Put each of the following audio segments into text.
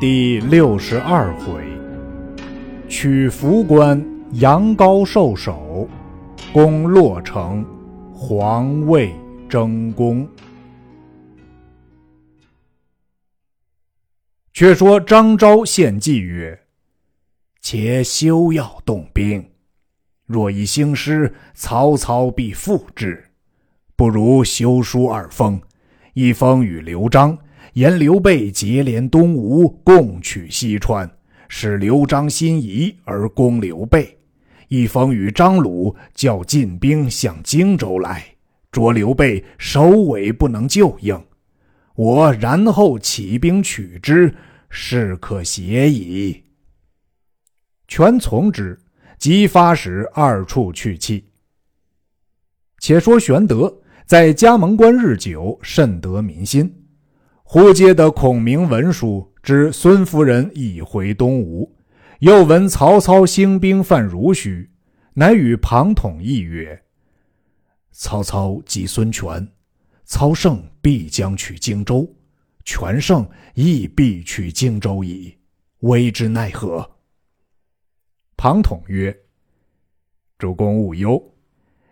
第六十二回，取福关杨高受首，攻洛城，皇位争功。却说张昭献计曰：“且休要动兵，若以兴师，曹操必复之。不如修书二封，一封与刘璋。”言刘备结连东吴，共取西川，使刘璋心疑而攻刘备。一封与张鲁，叫进兵向荆州来，捉刘备首尾不能救应。我然后起兵取之，是可协矣。全从之，即发使二处去气。且说玄德在加盟关日久，甚得民心。忽接得孔明文书，知孙夫人已回东吴，又闻曹操兴兵犯濡须，乃与庞统议曰：“曹操击孙权，操胜必将取荆州，权胜亦必取荆州矣，危之奈何？”庞统曰：“主公勿忧，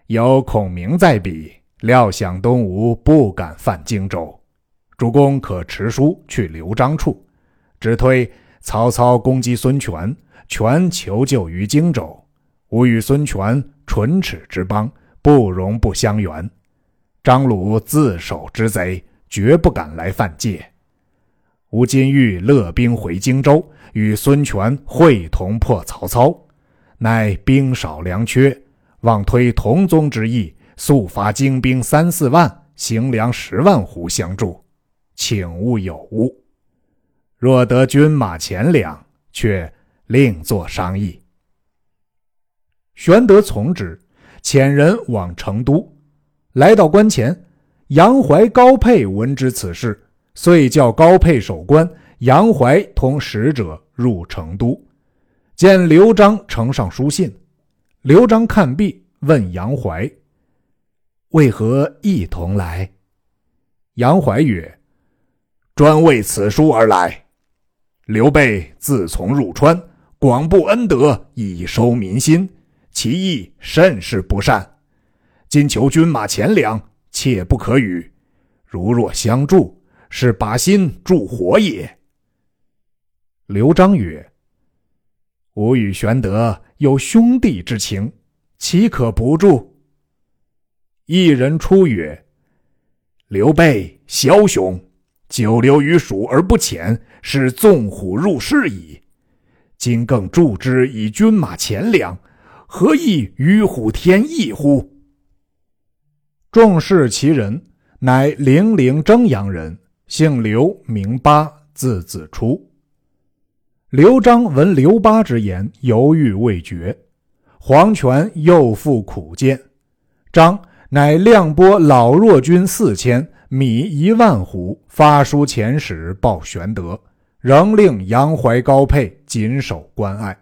有孔明在彼，料想东吴不敢犯荆州。”主公可持书去刘璋处，只推曹操攻击孙权，权求救于荆州。吾与孙权唇齿之邦，不容不相援。张鲁自守之贼，绝不敢来犯界。吾今欲勒兵回荆州，与孙权会同破曹操，乃兵少粮缺，望推同宗之意，速发精兵三四万，行粮十万斛相助。请勿有误。若得军马钱粮，却另作商议。玄德从之，遣人往成都。来到关前，杨怀、高沛闻知此事，遂叫高沛守关，杨怀同使者入成都，见刘璋呈上书信。刘璋看毕，问杨怀：“为何一同来？”杨怀曰：专为此书而来。刘备自从入川，广布恩德，以收民心，其意甚是不善。今求军马钱粮，切不可与。如若相助，是把心助火也。刘璋曰：“吾与玄德有兄弟之情，岂可不助？”一人出曰：“刘备枭雄。”久留于蜀而不遣，是纵虎入室矣。今更助之以军马钱粮，何以与虎添翼乎？众视其人，乃零陵征阳人，姓刘，名巴，字子初。刘璋闻刘巴之言，犹豫未决。黄权又复苦谏，张乃亮拨老弱军四千。米一万斛，发书遣使报玄德，仍令杨怀、高沛紧守关隘。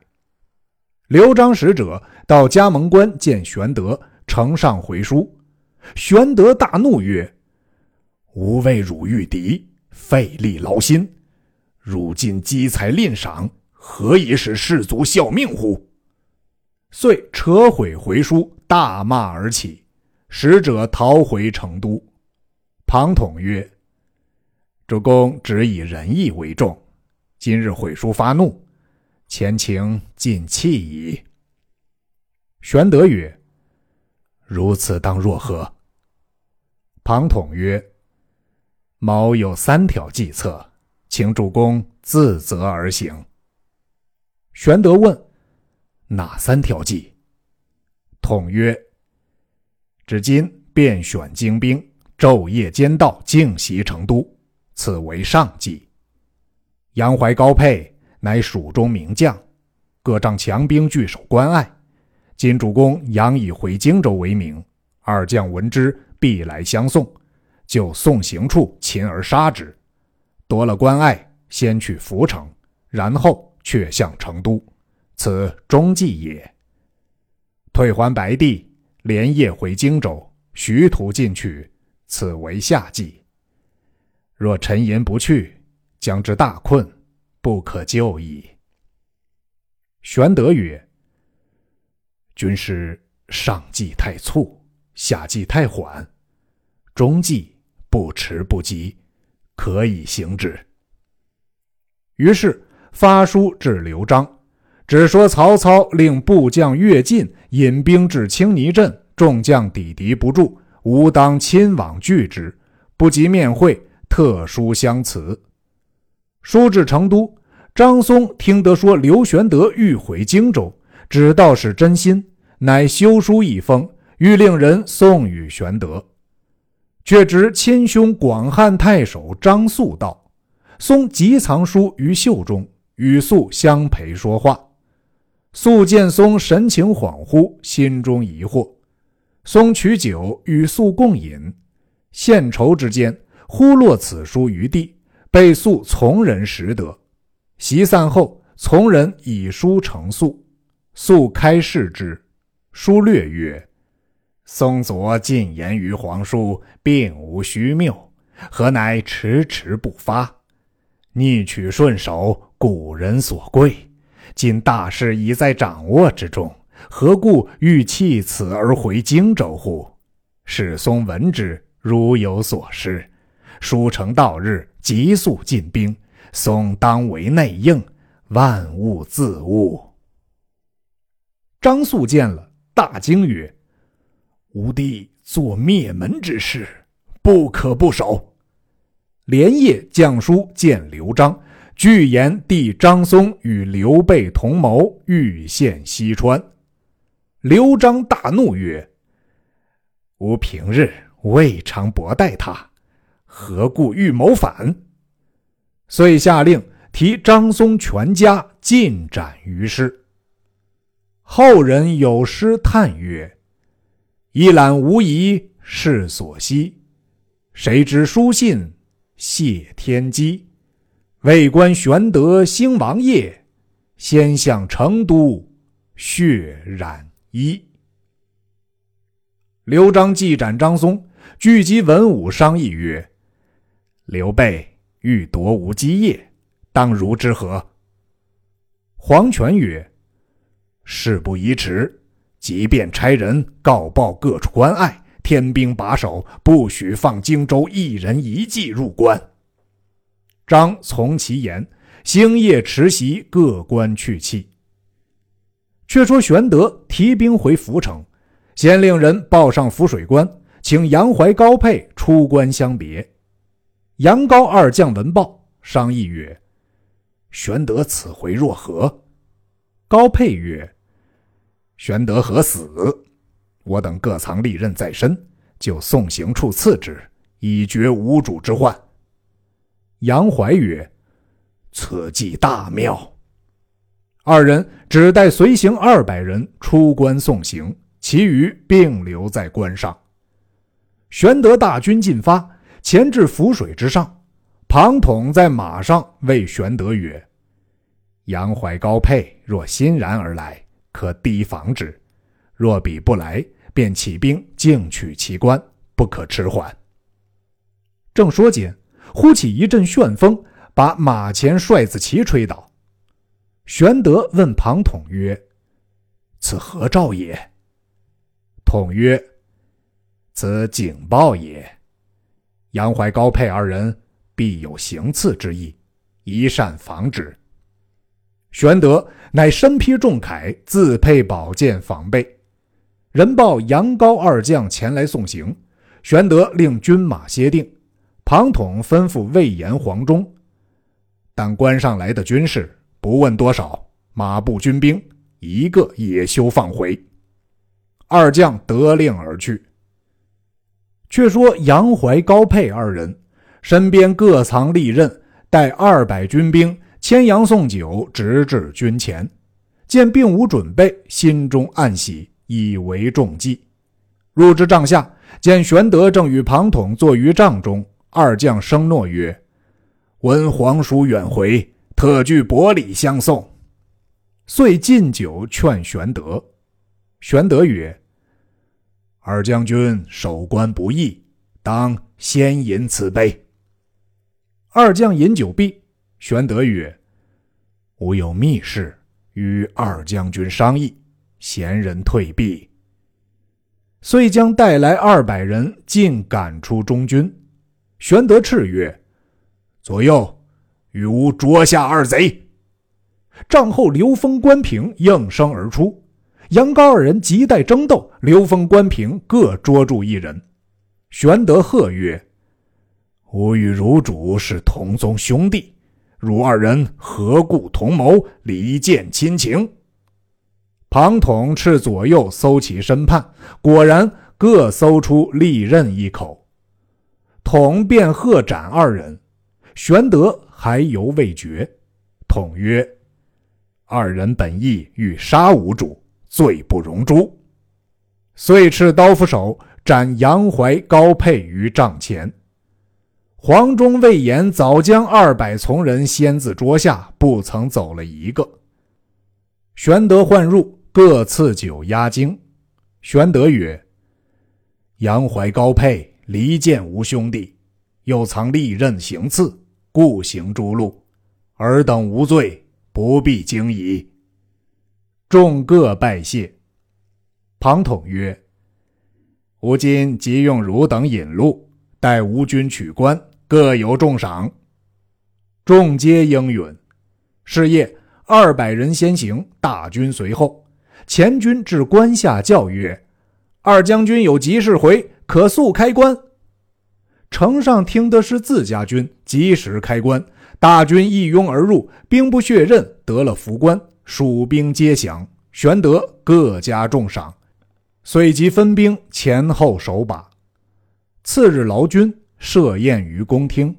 刘璋使者到加盟关见玄德，呈上回书。玄德大怒曰：“吾为汝御敌，费力劳心，汝今积财吝赏，何以使士卒效命乎？”遂扯毁回书，大骂而起。使者逃回成都。庞统曰：“主公只以仁义为重，今日毁书发怒，前情尽弃矣。”玄德曰：“如此当若何？”庞统曰：“某有三条计策，请主公自择而行。”玄德问：“哪三条计？”统曰：“至今便选精兵。”昼夜兼道，径袭成都，此为上计。杨怀、高沛乃蜀中名将，各仗强兵据守关隘。今主公杨以回荆州为名，二将闻之，必来相送，就送行处擒而杀之，夺了关隘，先去涪城，然后却向成都，此中计也。退还白帝，连夜回荆州，徐图进取。此为下计。若沉吟不去，将之大困，不可救矣。”玄德曰：“军师上计太促，下计太缓，中计不迟不急，可以行之。”于是发书至刘璋，只说曹操令部将乐进引兵至青泥镇，众将抵敌不住，吾当亲往拒之，不及面会，特书相辞。书至成都。张松听得说刘玄德欲回荆州，只道是真心，乃修书一封，欲令人送与玄德。却知亲兄广汉太守张肃道，松急藏书于袖中，与肃相陪说话。肃见松神情恍惚，心中疑惑。松取酒与素共饮，献愁之间，忽落此书于地，被素从人拾得。席散后，从人以书呈宿，宿开视之，书略曰：“松左进言于皇叔，并无虚谬，何乃迟迟不发？逆取顺守，古人所贵。今大事已在掌握之中，何故欲弃此而回荆州乎？使松闻之，如有所失。书成道日，急速进兵。”松当为内应，万物自悟。张肃见了，大惊曰：“吾弟做灭门之事，不可不守。”连夜降书见刘璋，具言弟张松与刘备同谋，欲陷西川。刘璋大怒曰：“吾平日未尝薄待他，何故欲谋反？”遂下令提张松全家尽斩于市。后人有诗叹曰：“一览无遗是所惜，谁知书信谢天机。为官玄德兴王业，先向成都血染一。”刘璋既斩张松，聚集文武商议曰：“刘备。”欲夺吾基业，当如之何？黄权曰：“事不宜迟，即便差人告报各处关隘，天兵把守，不许放荆州一人一骑入关。”张从其言，星夜持袭，各关去气。却说玄德提兵回涪城，先令人报上涪水关，请杨怀、高沛出关相别。杨高二将闻报，商议曰：“玄德此回若何？”高沛曰：“玄德何死？我等各藏利刃在身，就送行处刺之，以绝无主之患。”杨怀曰：“此计大妙。”二人只带随行二百人出关送行，其余并留在关上。玄德大军进发。前至涪水之上，庞统在马上谓玄德曰：“杨怀、高沛若欣然而来，可提防之；若彼不来，便起兵进取其关，不可迟缓。”正说间，忽起一阵旋风，把马前帅子旗吹倒。玄德问庞统曰：“此何兆也？”统曰：“此警报也。”杨怀、高沛二人必有行刺之意，宜善防之。玄德乃身披重铠，自佩宝剑防备。人报杨高二将前来送行，玄德令军马歇定。庞统吩咐魏延、黄忠，但关上来的军士不问多少，马步军兵一个也休放回。二将得令而去。却说杨怀、高沛二人身边各藏利刃，带二百军兵牵羊送酒，直至军前。见并无准备，心中暗喜，以为中计。入至帐下，见玄德正与庞统坐于帐中，二将声诺曰：“闻皇叔远回，特具薄礼相送。”遂进酒劝玄德。玄德曰：二将军守关不易，当先饮此杯。二将饮酒毕，玄德曰：“吾有密事与二将军商议，贤人退避。”遂将带来二百人尽赶出中军。玄德叱曰：“左右，与吾捉下二贼！”帐后刘封、关平应声而出，杨高二人急待争斗，刘封、关平各捉住一人。玄德喝曰：“吾与汝主是同宗兄弟，汝二人何故同谋离间亲情？”庞统斥左右搜其身畔，果然各搜出利刃一口。统便喝斩二人，玄德还犹未决。统曰：“二人本意欲杀吾主，罪不容诛。”遂持刀斧手斩杨怀、高沛于帐前。黄忠、魏延早将二百从人先自捉下，不曾走了一个。玄德唤入，各赐酒压惊。玄德曰：“杨怀、高沛。”离间吾兄弟，又藏利刃行刺，故行诸路。尔等无罪，不必惊疑。众各拜谢。庞统曰：“吾今即用汝等引路，待吴军取关，各有重赏。”众皆应允。是夜，二百人先行，大军随后。前军至关下，叫曰：“二将军有急事回。”可速开关。城上听的是自家军，及时开关。大军一拥而入，兵不血刃，得了福官。蜀兵皆降，玄德各加重赏，遂即分兵前后守把。次日劳军设宴于公厅，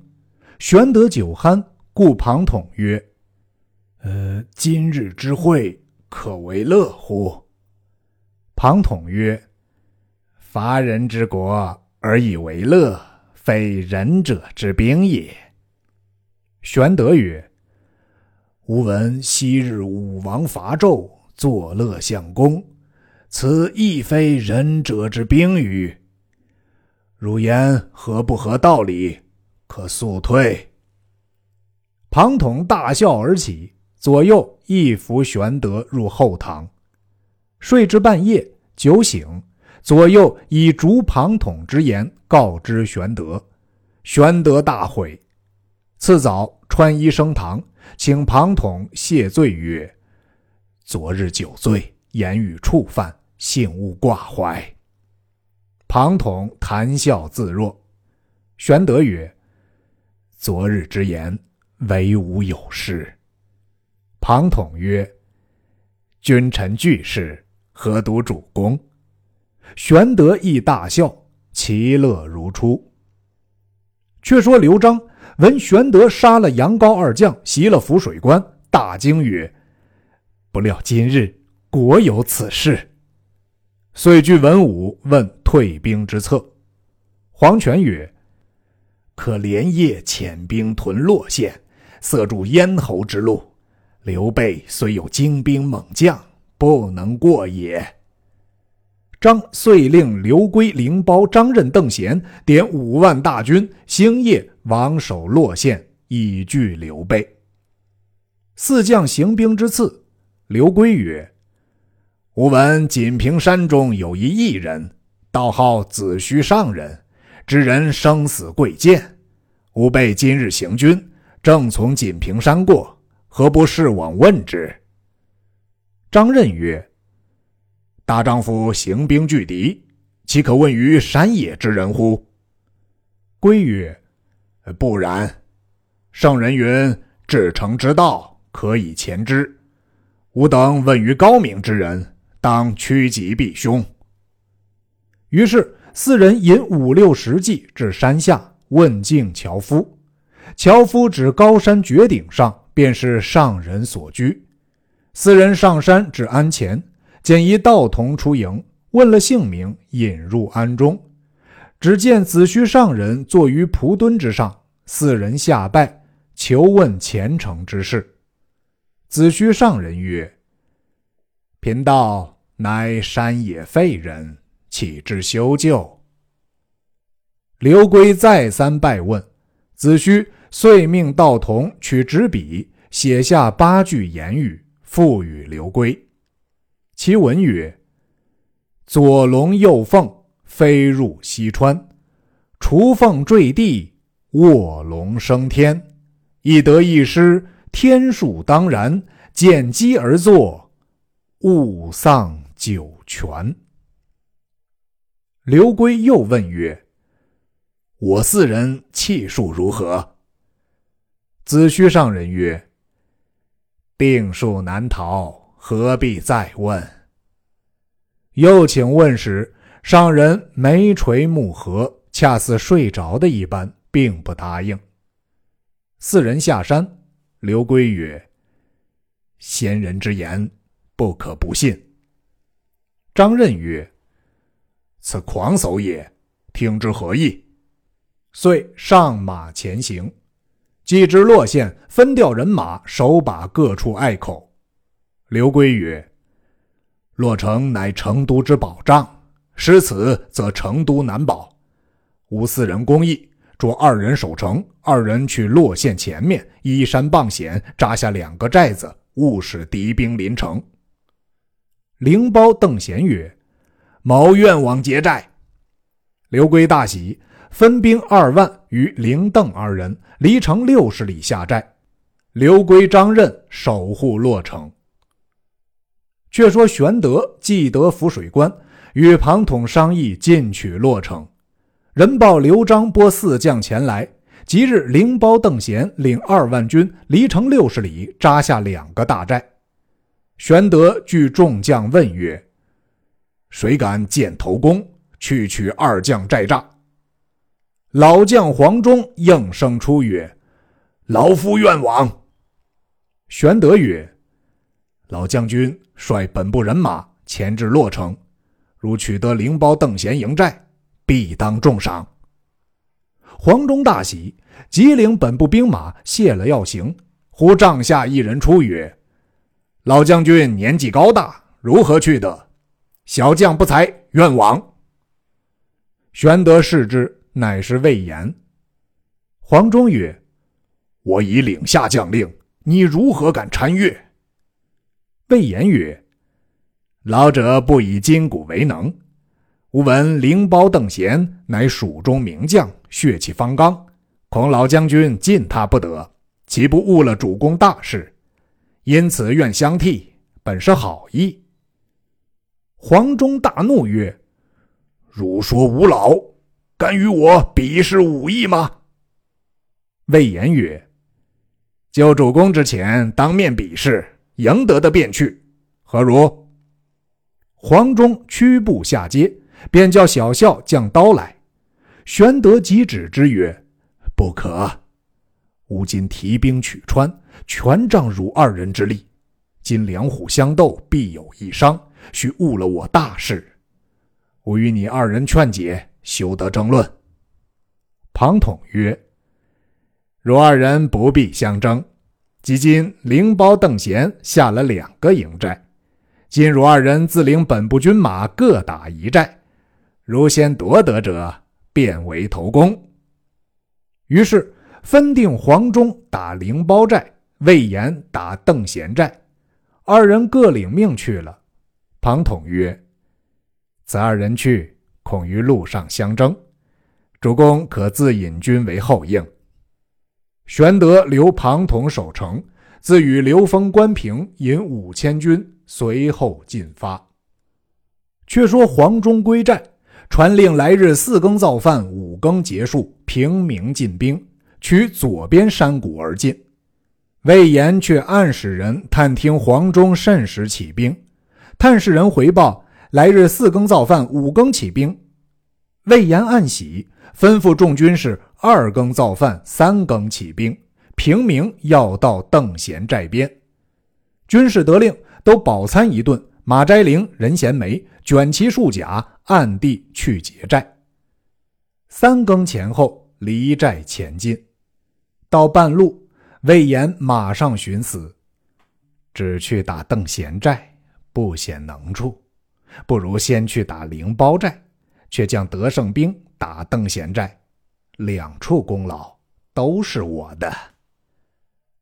玄德酒酣，故庞统曰：“呃，今日之会，可为乐乎？”庞统曰。伐人之国而以为乐，非仁者之兵也。玄德曰：“吾闻昔日武王伐纣，作乐相公，此亦非仁者之兵与？汝言合不合道理？可速退。”庞统大笑而起，左右一扶玄德入后堂，睡至半夜，酒醒。左右以逐庞统之言告知玄德，玄德大悔。次早穿衣升堂，请庞统谢罪曰：“昨日酒醉，言语触犯，幸勿挂怀。”庞统谈笑自若。玄德曰：“昨日之言，唯吾有失。”庞统曰：“君臣俱是，何独主公？”玄德亦大笑，其乐如初。却说刘璋闻玄德杀了杨高二将，袭了涪水关，大惊曰：“不料今日果有此事。”遂聚文武问退兵之策。黄权曰：“可连夜遣兵屯洛县，塞住咽喉之路。刘备虽有精兵猛将，不能过也。”张遂令刘归、凌包、张任、邓贤点五万大军，星夜王守洛县，以拒刘备。四将行兵之次，刘归曰：“吾闻锦屏山中有一异人，道号子虚上人，知人生死贵贱。吾辈今日行军，正从锦屏山过，何不试往问之？”张任曰。大丈夫行兵拒敌，岂可问于山野之人乎？归曰：“不然。圣人云：‘至诚之道，可以前之。’吾等问于高明之人，当趋吉避凶。”于是四人引五六十骑至山下，问敬樵夫。樵夫指高山绝顶上，便是上人所居。四人上山至庵前。见一道童出营，问了姓名，引入庵中。只见子虚上人坐于蒲墩之上，四人下拜，求问前程之事。子虚上人曰：“贫道乃山野废人，岂知修旧？”刘归再三拜问，子虚遂命道童取纸笔，写下八句言语，赋予刘规。其文曰：“左龙右凤，飞入西川；雏凤坠地，卧龙升天。一得一失，天数当然；见机而作，勿丧九泉。”刘规又问曰：“我四人气数如何？”子虚上人曰：“定数难逃，何必再问？”又请问时，上人眉垂目合，恰似睡着的一般，并不答应。四人下山，刘规曰：“先人之言，不可不信。”张任曰：“此狂叟也，听之何意？”遂上马前行。既至洛县，分调人马，守把各处隘口。刘规曰：“洛城乃成都之保障，失此，则成都难保。吾四人公议，着二人守城，二人去洛县前面依山傍险，扎下两个寨子，勿使敌兵临城。”灵包邓贤曰：“某愿往结寨。”刘圭大喜。分兵二万与灵邓二人离城六十里下寨，刘圭、张任守护洛城。却说玄德既得浮水关，与庞统商议进取洛城。人报刘璋拨四将前来，即日灵包邓贤领二万军离城六十里，扎下两个大寨。玄德聚众将问曰：“谁敢见头功，去取二将寨栅？”老将黄忠应声出曰：“老夫愿往。”玄德曰：“老将军率本部人马前至洛城，如取得灵包邓贤营寨，必当重赏。”黄忠大喜，即领本部兵马谢了要行。忽帐下一人出曰：“老将军年纪高大，如何去得？小将不才，愿往。”玄德视之。乃是魏延。黄忠曰：“我已领下将令，你如何敢参越？”魏延曰：“老者不以筋骨为能。吾闻灵包邓贤乃蜀中名将，血气方刚，恐老将军进他不得，岂不误了主公大事？因此愿相替，本是好意。”黄忠大怒曰：“汝说吾老！”敢与我比试武艺吗？魏延曰：“就主公之前，当面比试，赢得的便去，何如？”黄忠屈步下阶，便叫小校将刀来。玄德急止之曰：“不可！吾今提兵取川，全仗汝二人之力。今两虎相斗，必有一伤，须误了我大事。吾与你二人劝解。”休得争论。庞统曰：“汝二人不必相争。即今灵包邓贤下了两个营寨，今汝二人自领本部军马各打一寨，如先夺得者，便为头功。”于是分定黄忠打灵包寨，魏延打邓贤寨，二人各领命去了。庞统曰：“此二人去。”恐于路上相争，主公可自引军为后应。玄德留庞统守城，自与刘封、关平引五千军随后进发。却说黄忠归寨，传令来日四更造饭，五更结束，平明进兵，取左边山谷而进。魏延却暗使人探听黄忠甚时起兵，探使人回报。来日四更造饭，五更起兵。魏延暗喜，吩咐众军士二更造饭，三更起兵。平明要到邓贤寨边，军士得令，都饱餐一顿。马斋灵、任贤梅卷齐束甲，暗地去劫寨。三更前后离寨前进，到半路，魏延马上寻死，只去打邓贤寨，不显能处。不如先去打灵包寨，却将得胜兵打邓贤寨，两处功劳都是我的。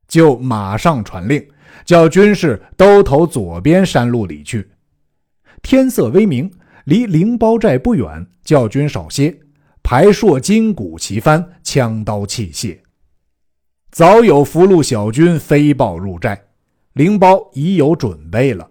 就马上传令，叫军士都投左边山路里去。天色微明，离灵包寨不远，叫军少歇，排槊金鼓齐翻，枪刀器械。早有俘虏小军飞报入寨，灵包已有准备了。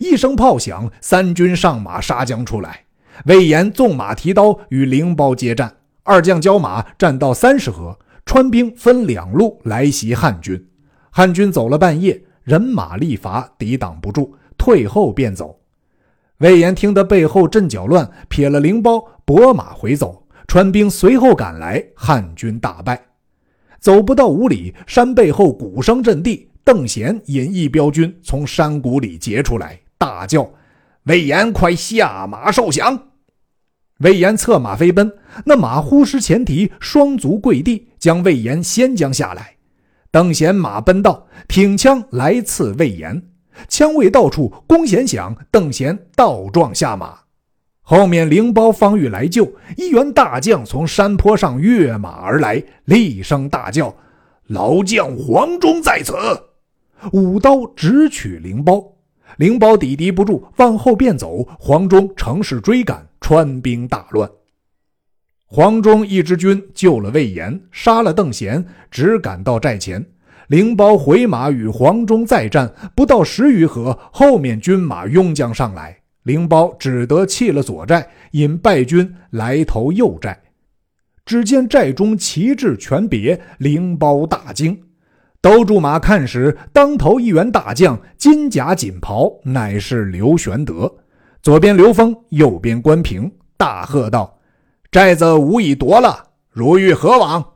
一声炮响，三军上马杀将出来。魏延纵马提刀与灵包接战，二将交马战到三十合，川兵分两路来袭汉军。汉军走了半夜，人马力乏，抵挡不住，退后便走。魏延听得背后阵脚乱，撇了灵包，拨马回走。川兵随后赶来，汉军大败。走不到五里，山背后鼓声震地，邓贤引一彪军从山谷里截出来，大叫。魏延，快下马受降！魏延策马飞奔，那马忽失前蹄，双足跪地，将魏延先将下来。邓贤马奔到，挺枪来刺魏延，枪未到处，弓弦响，邓贤倒撞下马。后面灵包、方玉来救，一员大将从山坡上跃马而来，厉声大叫：“老将黄忠在此！”舞刀直取灵包。灵包抵敌不住，往后便走。黄忠乘势追赶，川兵大乱。黄忠一支军救了魏延，杀了邓贤，只赶到寨前。灵包回马与黄忠再战，不到十余合，后面军马拥将上来，灵包只得弃了左寨，引败军来投右寨。只见寨中旗帜全别，灵包大惊。都驻马看时，当头一员大将，金甲锦袍，乃是刘玄德。左边刘封，右边关平，大喝道：“寨子吾已夺了，如欲何往？”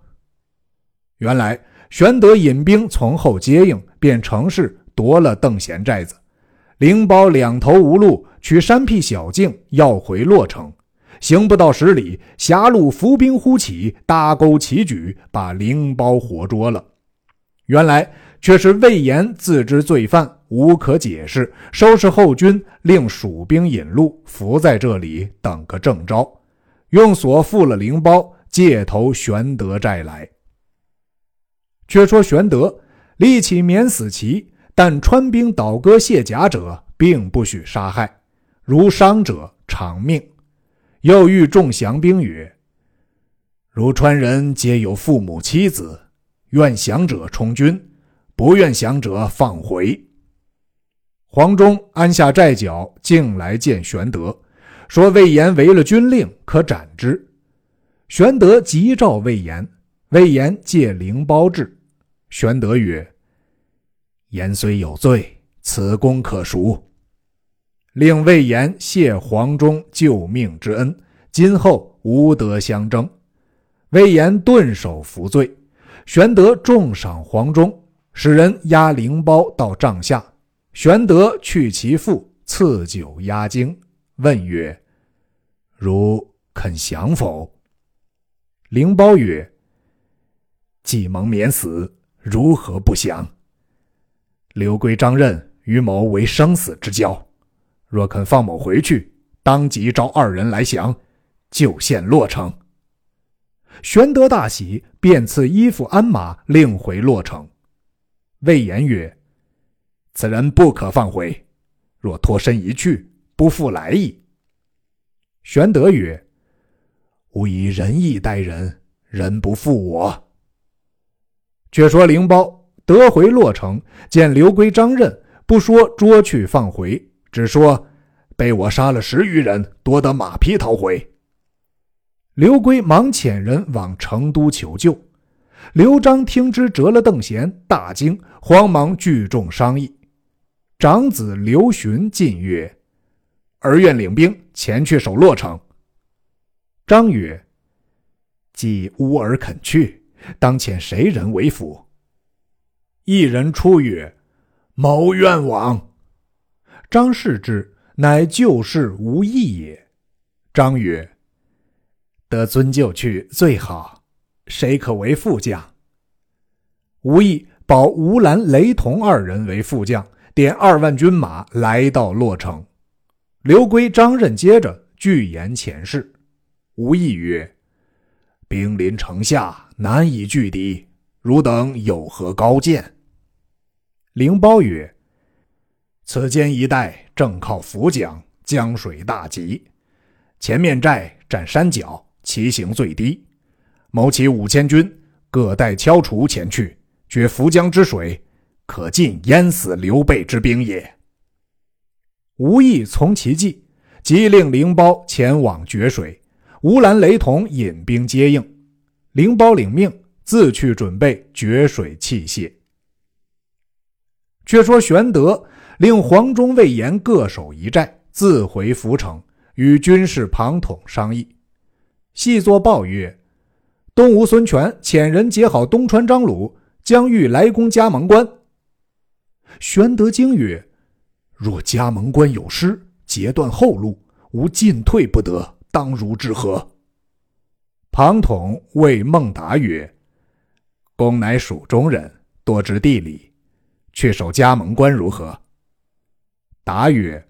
原来玄德引兵从后接应，便乘势夺了邓贤寨子。灵包两头无路，取山僻小径要回洛城，行不到十里，狭路伏兵忽起，搭钩齐举，把灵包活捉了。原来却是魏延自知罪犯，无可解释，收拾后军，令蜀兵引路，伏在这里等个正招，用锁缚了灵包，借投玄德寨来。却说玄德立起免死旗，但川兵倒戈卸甲者，并不许杀害，如伤者偿命。又遇众降兵曰：“如川人皆有父母妻子。”愿降者充军，不愿降者放回。黄忠安下寨脚，径来见玄德，说魏延违了军令，可斩之。玄德急召魏延，魏延借灵包至。玄德曰：“言虽有罪，此功可赎，令魏延谢黄忠救命之恩，今后无得相争。”魏延顿首服罪。玄德重赏黄忠，使人押灵包到帐下。玄德去其父，赐酒压惊，问曰：“如肯降否？”灵包曰：“既蒙免死，如何不降？刘归、张任与某为生死之交，若肯放某回去，当即召二人来降，就献洛城。”玄德大喜，便赐衣服鞍马，令回洛城。魏延曰：“此人不可放回，若脱身一去，不复来矣。”玄德曰：“吾以仁义待人，人不负我。”却说灵包得回洛城，见刘归、张任，不说捉去放回，只说被我杀了十余人，夺得马匹逃回。刘归忙遣人往成都求救。刘璋听之折了邓贤，大惊，慌忙聚众商议。长子刘询进曰：“儿愿领兵前去守洛城。”张曰：“既乌儿肯去，当遣谁人为辅？”一人出曰：“某愿往。”张视之，乃旧事无益也。张曰。得尊就去最好，谁可为副将？吴懿保吴兰、雷同二人为副将，点二万军马来到洛城。刘归、张任接着拒言前事。吴懿曰：“兵临城下，难以拒敌，汝等有何高见？”灵包曰：“此间一带正靠涪江，江水大急。前面寨占山脚，其形最低。谋其五千军，各带敲锄前去，决涪江之水，可尽淹死刘备之兵也。”吴懿从其计，即令灵包前往决水，吴兰、雷同引兵接应。灵包领命，自去准备决水器械。却说玄德令黄忠、魏延各守一寨，自回涪城，与军事庞统商议。细作报曰：“东吴孙权遣人结好东川张鲁，将欲来攻加盟关。”玄德惊曰：“若加盟关有失，截断后路，吾进退不得，当如之何？”庞统谓孟达曰：“公乃蜀中人，多知地理。”却守加盟关如何？答曰：“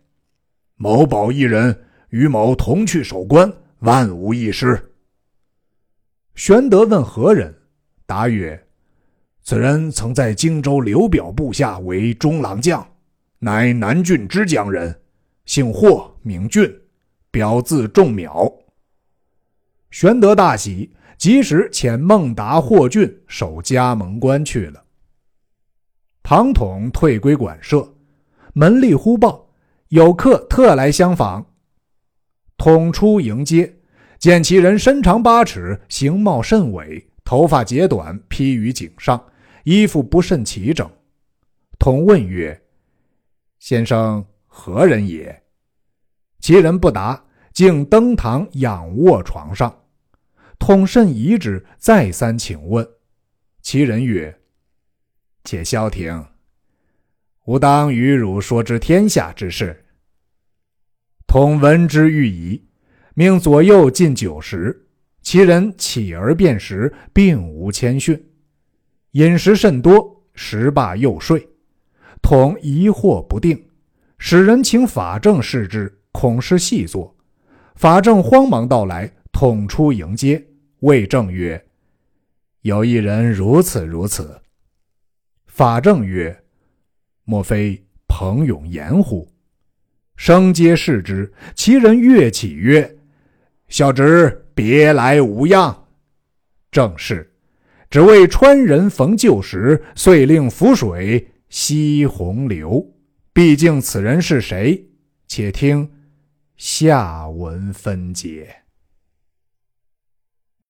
某保一人，与某同去守关，万无一失。”玄德问何人？答曰：“此人曾在荆州刘表部下为中郎将，乃南郡之江人，姓霍，名俊，表字仲邈。”玄德大喜，即时遣孟达、霍峻守加盟关去了。庞统退归馆舍，门吏忽报有客特来相访。统出迎接，见其人身长八尺，形貌甚伟，头发截短，披于颈上，衣服不甚齐整。统问曰：“先生何人也？”其人不答，竟登堂仰卧床上。统甚疑之，再三请问，其人曰。且消停，吾当与汝说之天下之事。统闻之欲疑，命左右进酒食。其人起而便食，并无谦逊，饮食甚多，食罢又睡。统疑惑不定，使人请法正视之，恐是细作。法正慌忙到来，统出迎接，谓正曰：“有一人如此如此。”法正曰：“莫非彭永言乎？”生皆视之。其人跃起曰：“小侄别来无恙。”正是，只为川人逢旧时，遂令浮水西洪流。毕竟此人是谁？且听下文分解。